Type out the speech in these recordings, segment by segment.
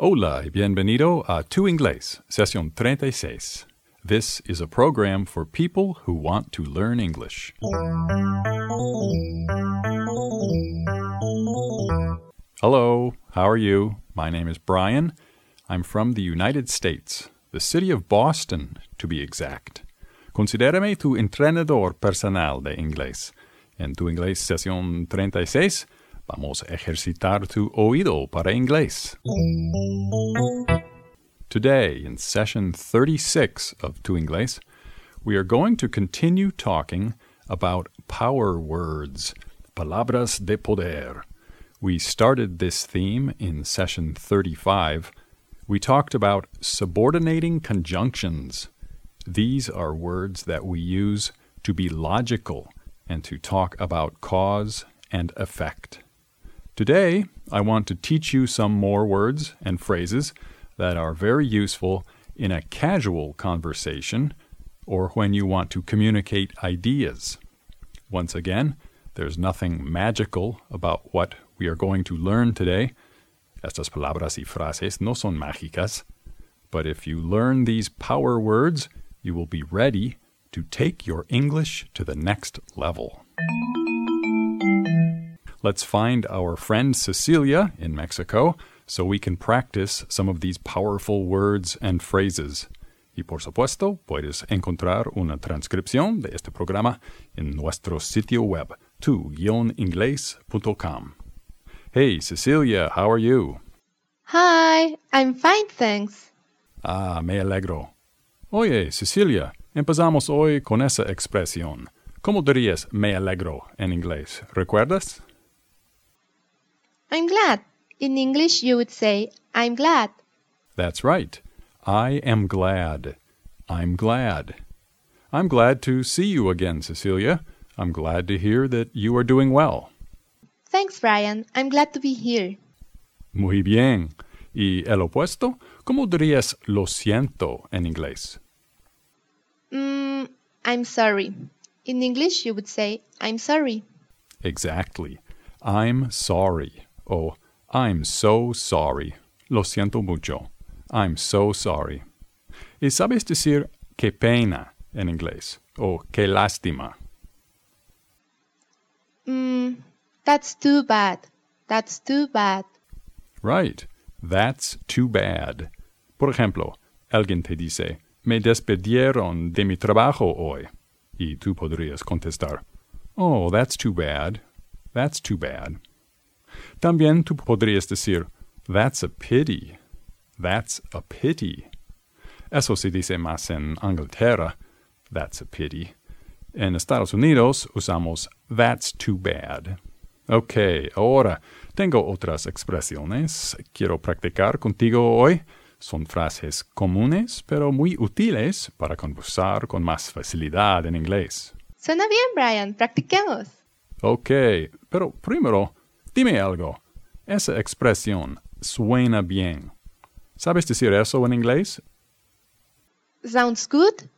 Hola y bienvenido a Tu Inglés, sesión 36. This is a program for people who want to learn English. Hello, how are you? My name is Brian. I'm from the United States, the city of Boston, to be exact. Considérame tu entrenador personal de inglés. En Tu Inglés sesión 36 vamos a ejercitar tu oído para inglés. Today, in session 36 of Tu Inglés, we are going to continue talking about power words, palabras de poder. We started this theme in session 35. We talked about subordinating conjunctions. These are words that we use to be logical and to talk about cause and effect. Today, I want to teach you some more words and phrases that are very useful in a casual conversation or when you want to communicate ideas. Once again, there's nothing magical about what we are going to learn today. Estas palabras y frases no son mágicas. But if you learn these power words, you will be ready to take your English to the next level. Let's find our friend Cecilia in Mexico so we can practice some of these powerful words and phrases. Y por supuesto, puedes encontrar una transcripción de este programa en nuestro sitio web, tu-inglés.com. Hey, Cecilia, how are you? Hi, I'm fine, thanks. Ah, me alegro. Oye, Cecilia, empezamos hoy con esa expresión. ¿Cómo dirías me alegro en inglés? ¿Recuerdas? I'm glad. In English, you would say, I'm glad. That's right. I am glad. I'm glad. I'm glad to see you again, Cecilia. I'm glad to hear that you are doing well. Thanks, Brian. I'm glad to be here. Muy bien. ¿Y el opuesto? ¿Cómo dirías lo siento en inglés? Mm, I'm sorry. In English, you would say, I'm sorry. Exactly. I'm sorry. O I'm so sorry. Lo siento mucho. I'm so sorry. ¿Y sabes decir qué pena en inglés? O qué lástima. Mm, that's too bad. That's too bad. Right. That's too bad. Por ejemplo, alguien te dice, me despidieron de mi trabajo hoy. Y tú podrías contestar, oh, that's too bad. That's too bad. También tú podrías decir, that's a pity. That's a pity. Eso se dice más en Inglaterra, that's a pity. En Estados Unidos usamos that's too bad. Ok, ahora tengo otras expresiones. Quiero practicar contigo hoy. Son frases comunes, pero muy útiles para conversar con más facilidad en inglés. Suena bien, Brian. Practiquemos. Ok, pero primero, dime algo. Esa expresión suena bien. ¿Sabes decir eso en inglés? Sounds good?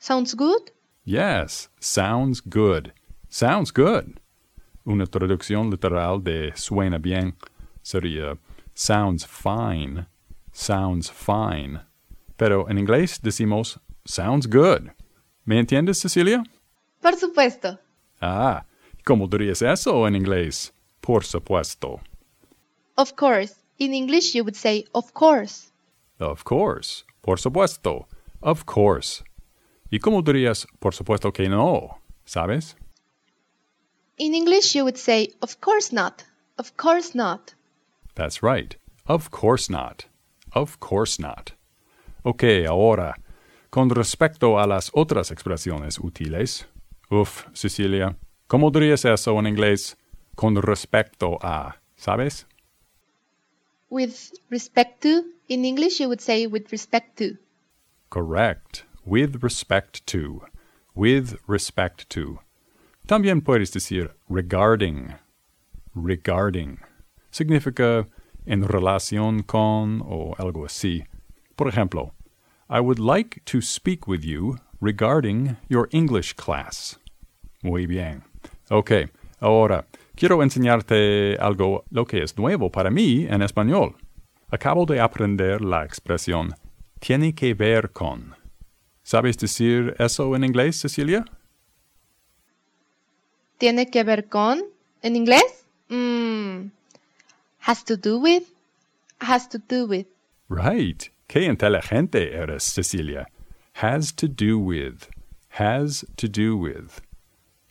Sounds good? Yes, sounds good. Sounds good. Una traducción literal de suena bien sería sounds fine. Sounds fine. Pero en inglés decimos sounds good. ¿Me entiendes, Cecilia? Por supuesto. Ah, ¿cómo dirías eso en inglés? Por supuesto. Of course. In English, you would say, of course. Of course. Por supuesto. Of course. ¿Y cómo dirías por supuesto que no? ¿Sabes? In English, you would say, of course not. Of course not. That's right. Of course not. Of course not. Ok, ahora, con respecto a las otras expresiones útiles. Uf, Cecilia, ¿cómo dirías eso en inglés? Con respecto a, ¿sabes? With respect to, in English, you would say with respect to. Correct. With respect to. With respect to. También puedes decir regarding. Regarding. Significa en relación con o algo así. Por ejemplo, I would like to speak with you regarding your English class. Muy bien. Ok, ahora quiero enseñarte algo lo que es nuevo para mí en español. Acabo de aprender la expresión tiene que ver con. ¿Sabes decir eso en inglés, Cecilia? ¿Tiene que ver con? ¿En inglés? Mm, has to do with. Has to do with. Right. Qué inteligente eres, Cecilia. Has to do with. Has to do with.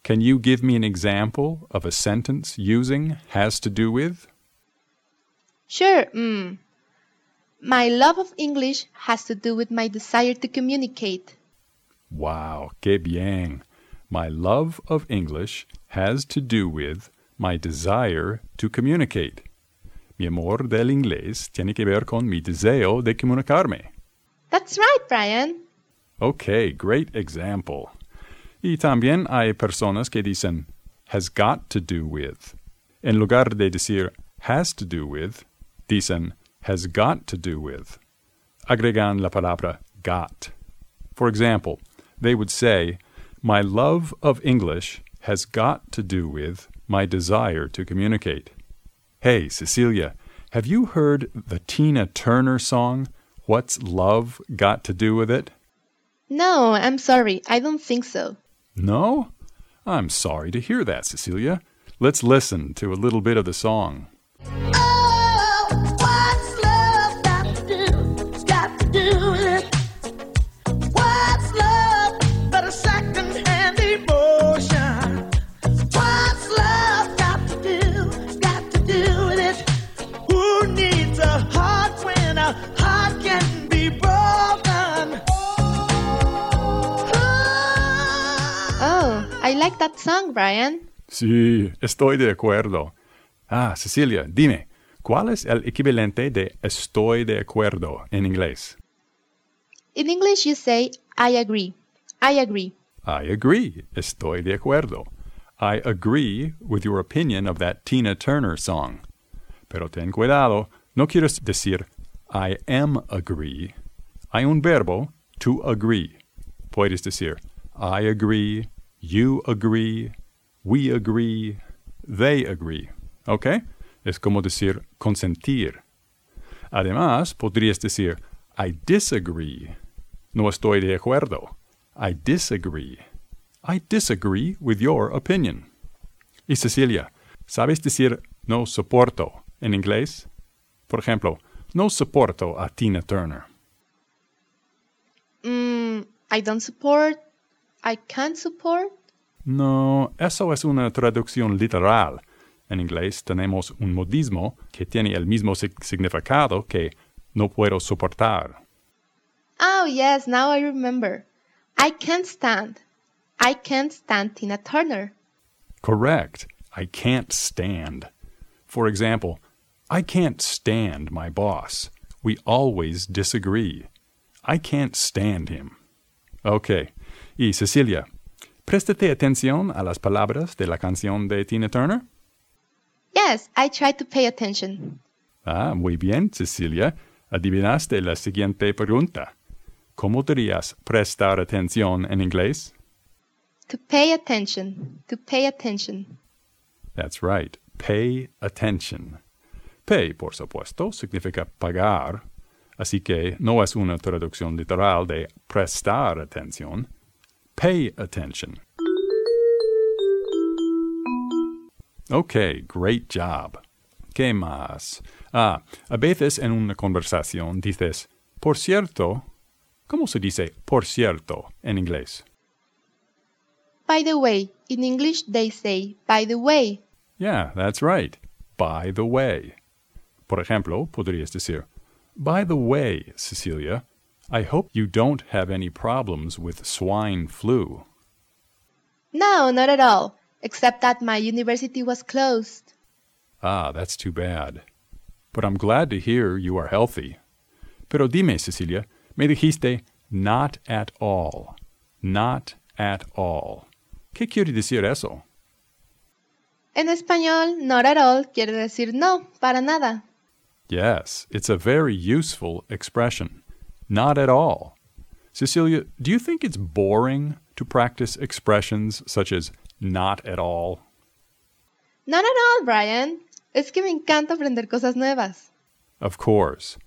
Can you give me an example of a sentence using has to do with? Sure. Mm. My love of English has to do with my desire to communicate. Wow, qué bien. My love of English has to do with my desire to communicate. Mi amor del inglés tiene que ver con mi deseo de comunicarme. That's right, Brian. Okay, great example. Y también hay personas que dicen has got to do with. En lugar de decir has to do with, dicen has got to do with. Agregan la palabra got. For example, they would say, My love of English has got to do with my desire to communicate. Hey, Cecilia, have you heard the Tina Turner song, What's Love Got to Do with It? No, I'm sorry. I don't think so. No? I'm sorry to hear that, Cecilia. Let's listen to a little bit of the song. That song, Brian. Sí, estoy de acuerdo. Ah, Cecilia, dime, ¿cuál es el equivalente de estoy de acuerdo en inglés? In English, you say, I agree. I agree. I agree. Estoy de acuerdo. I agree with your opinion of that Tina Turner song. Pero ten cuidado, no quieres decir I am agree. Hay un verbo to agree. Puedes decir I agree, you agree, we agree, they agree. ¿Ok? Es como decir consentir. Además, podrías decir I disagree. No estoy de acuerdo. I disagree. I disagree with your opinion. Y Cecilia, ¿sabes decir no soporto en inglés? Por ejemplo, no soporto a Tina Turner. Mm, I don't support. I can't support. No, eso es una traducción literal. En inglés tenemos un modismo que tiene el mismo sig- significado que no puedo soportar. Oh, yes, now I remember. I can't stand. I can't stand Tina Turner. Correct. I can't stand. For example, I can't stand my boss. We always disagree. I can't stand him. Ok. Y Cecilia, préstate atención a las palabras de la canción de Tina Turner. Yes, I try to pay attention. Ah, muy bien, Cecilia. Adivinaste la siguiente pregunta. ¿Cómo dirías prestar atención en inglés? To pay attention. To pay attention. That's right. Pay attention. Pay, por supuesto, significa pagar, así que no es una traducción literal de prestar atención. Pay attention. Okay, great job. ¿Qué más? Ah, a veces en una conversación dices, por cierto, ¿cómo se dice por cierto en inglés? By the way, in English they say, by the way. Yeah, that's right. By the way. Por ejemplo, podrías decir, By the way, Cecilia, I hope you don't have any problems with swine flu. No, not at all. Except that my university was closed. Ah, that's too bad. But I'm glad to hear you are healthy. Pero dime, Cecilia, me dijiste not at all. Not at all. ¿Qué quiere decir eso? En español, not at all quiere decir no, para nada. Yes, it's a very useful expression. Not at all. Cecilia, do you think it's boring to practice expressions such as not at all? Not at all, Brian. Es que me encanta aprender cosas nuevas. Of course.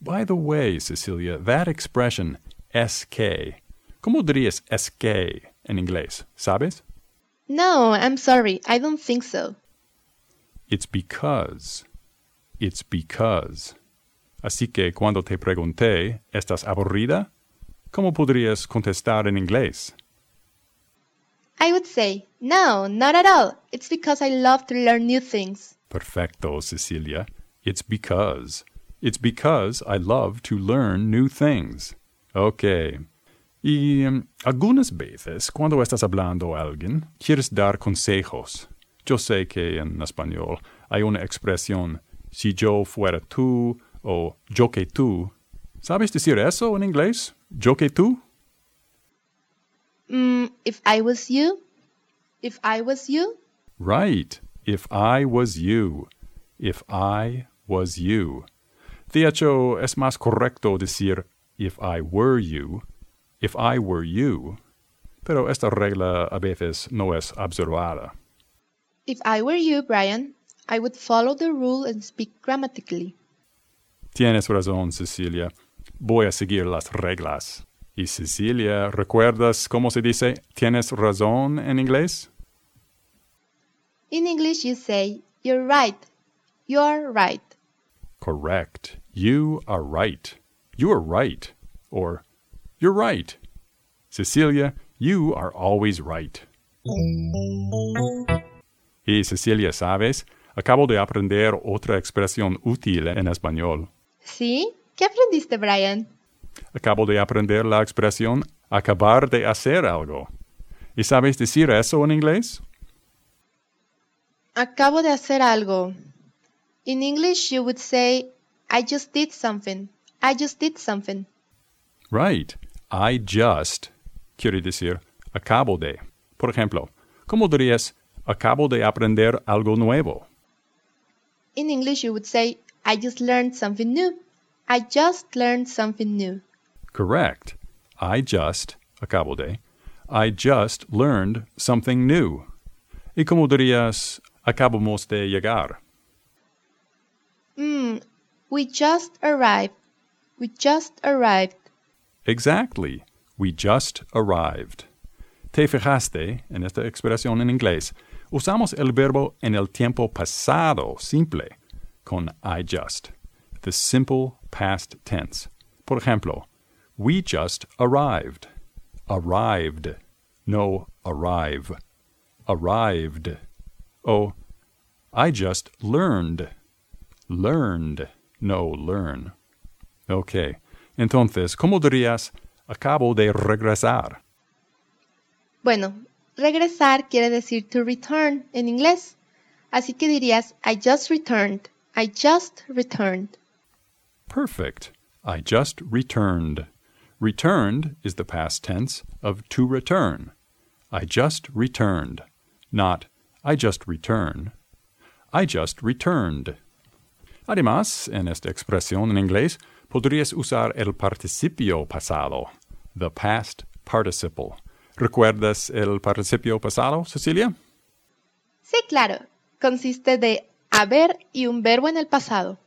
By the way, Cecilia, that expression, es que, ¿cómo dirías que en inglés? ¿Sabes? No, I'm sorry, I don't think so. It's because. It's because. Así que cuando te pregunté, ¿estás aburrida? ¿Cómo podrías contestar en inglés? I would say, no, not at all. It's because I love to learn new things. Perfecto, Cecilia. It's because. It's because I love to learn new things. Ok. Y um, algunas veces, cuando estás hablando a alguien, quieres dar consejos. Yo sé que en español hay una expresión, si yo fuera tú o yo que tú. ¿Sabes decir eso en inglés? ¿Yo que tú? Mm, if I was you? If I was you? Right. If I was you. If I was you. De hecho, es más correcto decir if I were you. If I were you. Pero esta regla a veces no es observada. If I were you, Brian, I would follow the rule and speak grammatically. Tienes razón, Cecilia. Voy a seguir las reglas. Y Cecilia, ¿recuerdas cómo se dice tienes razón en inglés? In English, you say, you're right. You're right. Correct. You are right. You are right. Or, you're right. Cecilia, you are always right. Y Cecilia, ¿sabes? Acabo de aprender otra expresión útil en español. ¿Sí? ¿Qué aprendiste, Brian? Acabo de aprender la expresión acabar de hacer algo. ¿Y sabes decir eso en inglés? Acabo de hacer algo. In English, you would say, I just did something. I just did something. Right. I just quiere decir acabo de. Por ejemplo, ¿cómo dirías acabo de aprender algo nuevo? In English, you would say, I just learned something new. I just learned something new. Correct. I just, acabo de, I just learned something new. ¿Y cómo dirías acabamos de llegar? Mm, we just arrived. We just arrived. Exactly. We just arrived. Te fijaste en esta expresión en inglés. Usamos el verbo en el tiempo pasado simple con I just, the simple past tense. Por ejemplo, we just arrived. Arrived. No arrive. Arrived. Oh, I just learned. Learned. No learn. Ok. Entonces, ¿cómo dirías acabo de regresar? Bueno, regresar quiere decir to return en inglés. Así que dirías, I just returned. I just returned. Perfect. I just returned. Returned is the past tense of to return. I just returned. Not I just return. I just returned. Además, en esta expresión en inglés, podrías usar el participio pasado, the past participle. ¿Recuerdas el participio pasado, Cecilia? Sí, claro. Consiste de haber y un verbo en el pasado.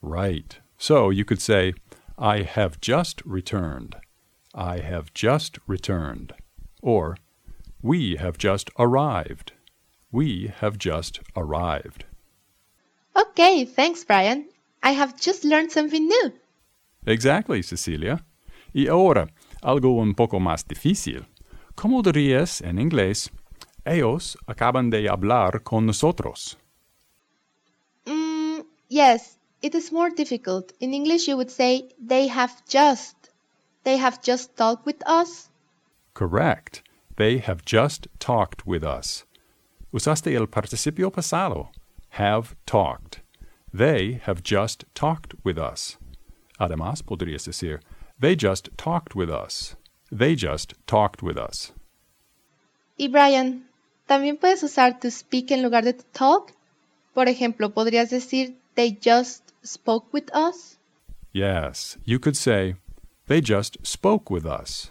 Right. So you could say, I have just returned. I have just returned. Or, we have just arrived. We have just arrived. Okay, thanks, Brian. I have just learned something new. Exactly, Cecilia. Y ahora, algo un poco más difícil. ¿Cómo dirías en inglés, ellos acaban de hablar con nosotros? Yes, it is more difficult. In English, you would say, they have just. They have just talked with us. Correct. They have just talked with us. Usaste el participio pasado. Have talked. They have just talked with us. Además, podrías decir, they just talked with us. They just talked with us. Y Brian, también puedes usar to speak en lugar de to talk. Por ejemplo, podrías decir, they just spoke with us. Yes, you could say, they just spoke with us.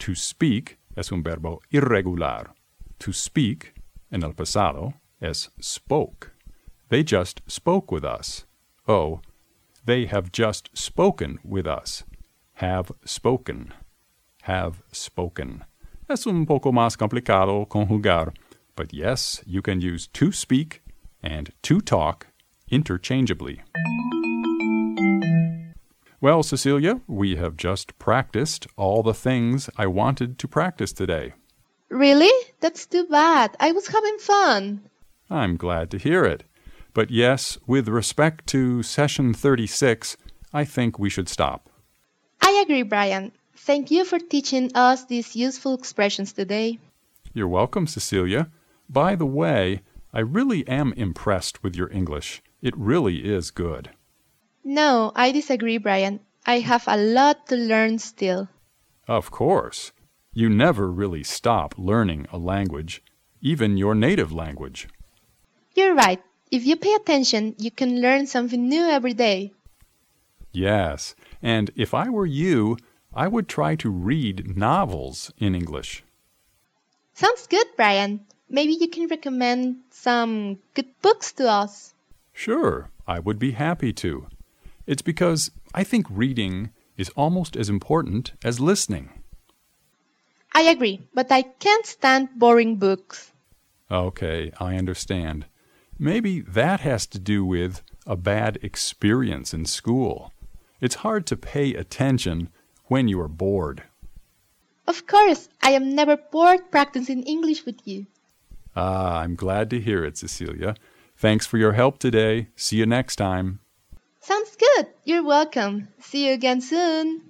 To speak es un verbo irregular. To speak, en el pasado, es spoke. They just spoke with us. Oh, They have just spoken with us. Have spoken. Have spoken. Es un poco más complicado conjugar, but yes, you can use to speak and to talk interchangeably. Well, Cecilia, we have just practiced all the things I wanted to practice today. Really? That's too bad. I was having fun. I'm glad to hear it. But yes, with respect to session 36, I think we should stop. I agree, Brian. Thank you for teaching us these useful expressions today. You're welcome, Cecilia. By the way, I really am impressed with your English. It really is good. No, I disagree, Brian. I have a lot to learn still. Of course. You never really stop learning a language, even your native language. You're right. If you pay attention, you can learn something new every day. Yes, and if I were you, I would try to read novels in English. Sounds good, Brian. Maybe you can recommend some good books to us. Sure, I would be happy to. It's because I think reading is almost as important as listening. I agree, but I can't stand boring books. Okay, I understand. Maybe that has to do with a bad experience in school. It's hard to pay attention when you are bored. Of course, I am never bored practicing English with you. Ah, I'm glad to hear it, Cecilia. Thanks for your help today. See you next time. Sounds good. You're welcome. See you again soon.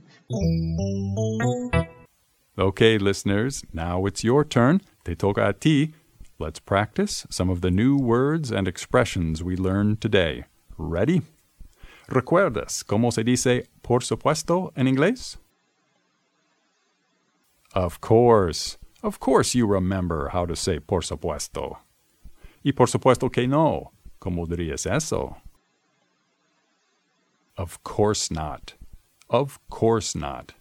Okay, listeners, now it's your turn. Te toca a ti. Let's practice some of the new words and expressions we learned today. Ready? ¿Recuerdas cómo se dice por supuesto en inglés? Of course. Of course you remember how to say por supuesto. Y por supuesto que no. ¿Cómo dirías eso? Of course not. Of course not.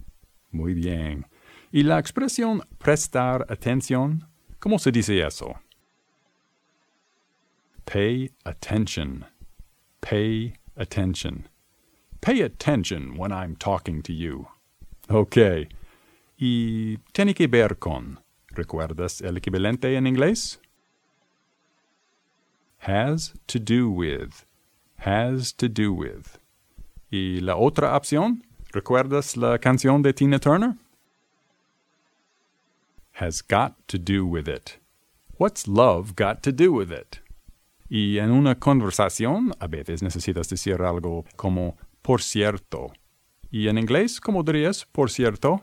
Muy bien. Y la expresión prestar atención, ¿cómo se dice eso? Pay attention. Pay attention. Pay attention when I'm talking to you. Okay. Y tiene que ver con. ¿Recuerdas el equivalente en inglés? Has to do with. Has to do with. Y la otra opción, ¿recuerdas la canción de Tina Turner? Has got to do with it. What's love got to do with it? Y en una conversación a veces necesitas decir algo como por cierto. Y en inglés, ¿cómo dirías por cierto?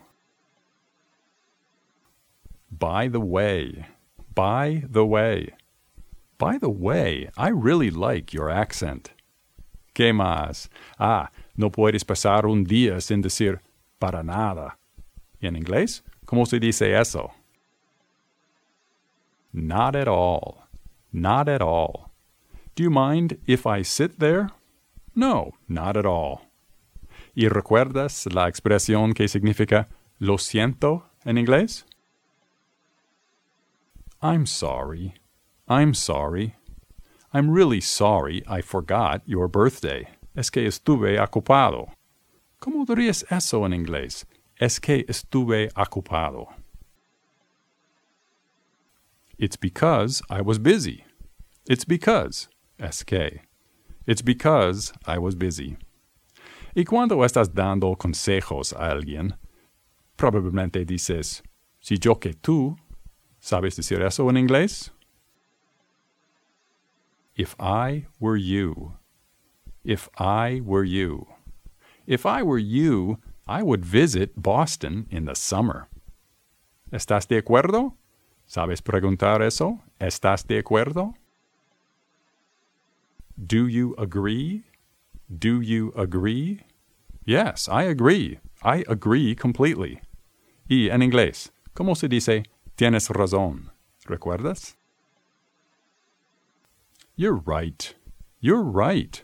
By the way. By the way. By the way, I really like your accent. ¿Qué más? Ah, no puedes pasar un día sin decir para nada. ¿Y en inglés? ¿Cómo se dice eso? Not at all. Not at all. Do you mind if I sit there? No, not at all. ¿Y recuerdas la expresión que significa lo siento en inglés? I'm sorry. I'm sorry. I'm really sorry I forgot your birthday. Es que estuve ocupado. ¿Cómo dirías eso en inglés? Es que estuve ocupado. It's because I was busy. It's because, SK. It's because I was busy. Y cuando estás dando consejos a alguien, probablemente dices, si yo que tú, ¿sabes decir eso en inglés? If I were you. If I were you. If I were you, I would visit Boston in the summer. ¿Estás de acuerdo? ¿Sabes preguntar eso? ¿Estás de acuerdo? Do you agree? Do you agree? Yes, I agree. I agree completely. Y en inglés, ¿cómo se dice tienes razón? ¿Recuerdas? You're right. You're right.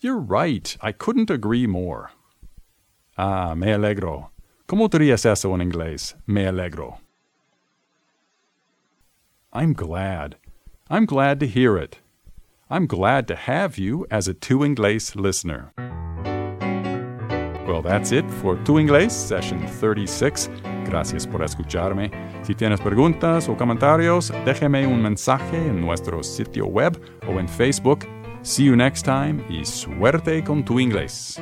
You're right. I couldn't agree more. Ah, me alegro. ¿Cómo dirías eso en inglés? Me alegro. I'm glad. I'm glad to hear it. I'm glad to have you as a Tu Inglés listener. Well, that's it for Tu Inglés, session 36. Gracias por escucharme. Si tienes preguntas o comentarios, déjeme un mensaje en nuestro sitio web o en Facebook. See you next time y suerte con tu inglés.